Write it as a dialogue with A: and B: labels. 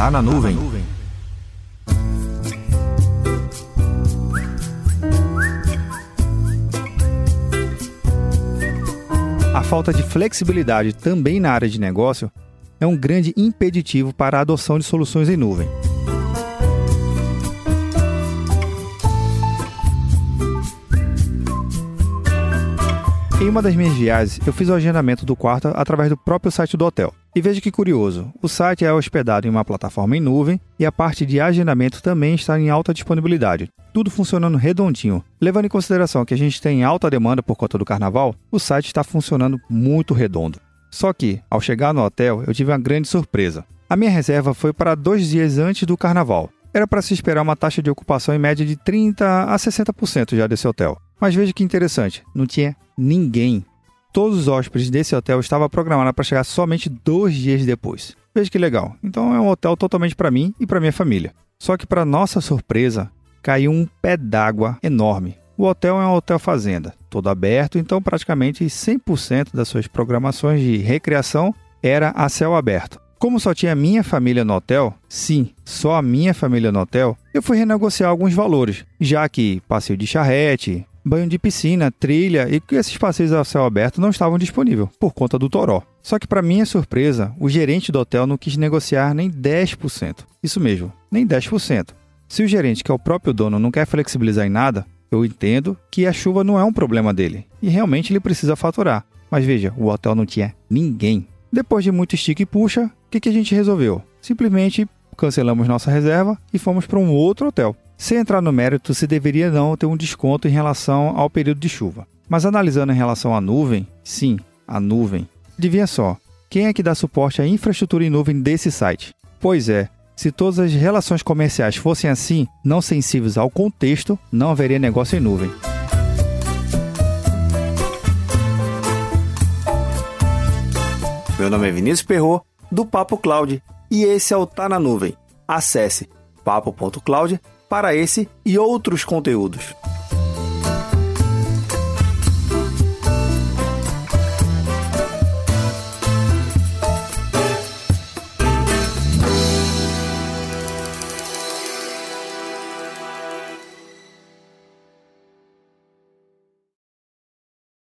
A: Tá na nuvem. A falta de flexibilidade também na área de negócio é um grande impeditivo para a adoção de soluções em nuvem. Em uma das minhas viagens, eu fiz o agendamento do quarto através do próprio site do hotel. E veja que curioso, o site é hospedado em uma plataforma em nuvem e a parte de agendamento também está em alta disponibilidade. Tudo funcionando redondinho. Levando em consideração que a gente tem alta demanda por conta do carnaval, o site está funcionando muito redondo. Só que, ao chegar no hotel, eu tive uma grande surpresa. A minha reserva foi para dois dias antes do carnaval. Era para se esperar uma taxa de ocupação em média de 30 a 60% já desse hotel. Mas veja que interessante, não tinha ninguém. Todos os hóspedes desse hotel estavam programados para chegar somente dois dias depois. Veja que legal. Então é um hotel totalmente para mim e para minha família. Só que para nossa surpresa, caiu um pé d'água enorme. O hotel é um hotel fazenda, todo aberto, então praticamente 100% das suas programações de recreação era a céu aberto. Como só tinha minha família no hotel, sim, só a minha família no hotel, eu fui renegociar alguns valores, já que passeio de charrete, banho de piscina, trilha e que esses passeios ao céu aberto não estavam disponíveis por conta do toró. Só que para minha surpresa, o gerente do hotel não quis negociar nem 10%. Isso mesmo, nem 10%. Se o gerente, que é o próprio dono, não quer flexibilizar em nada, eu entendo que a chuva não é um problema dele e realmente ele precisa faturar. Mas veja, o hotel não tinha ninguém. Depois de muito estica e puxa, o que, que a gente resolveu? Simplesmente cancelamos nossa reserva e fomos para um outro hotel. Sem entrar no mérito, se deveria não ter um desconto em relação ao período de chuva. Mas analisando em relação à nuvem, sim, a nuvem. Adivinha só, quem é que dá suporte à infraestrutura em nuvem desse site? Pois é, se todas as relações comerciais fossem assim, não sensíveis ao contexto, não haveria negócio em nuvem. Meu nome é Vinícius Perro do Papo Cloud, e esse é o Tá na Nuvem. Acesse papo.cloud para esse e outros conteúdos.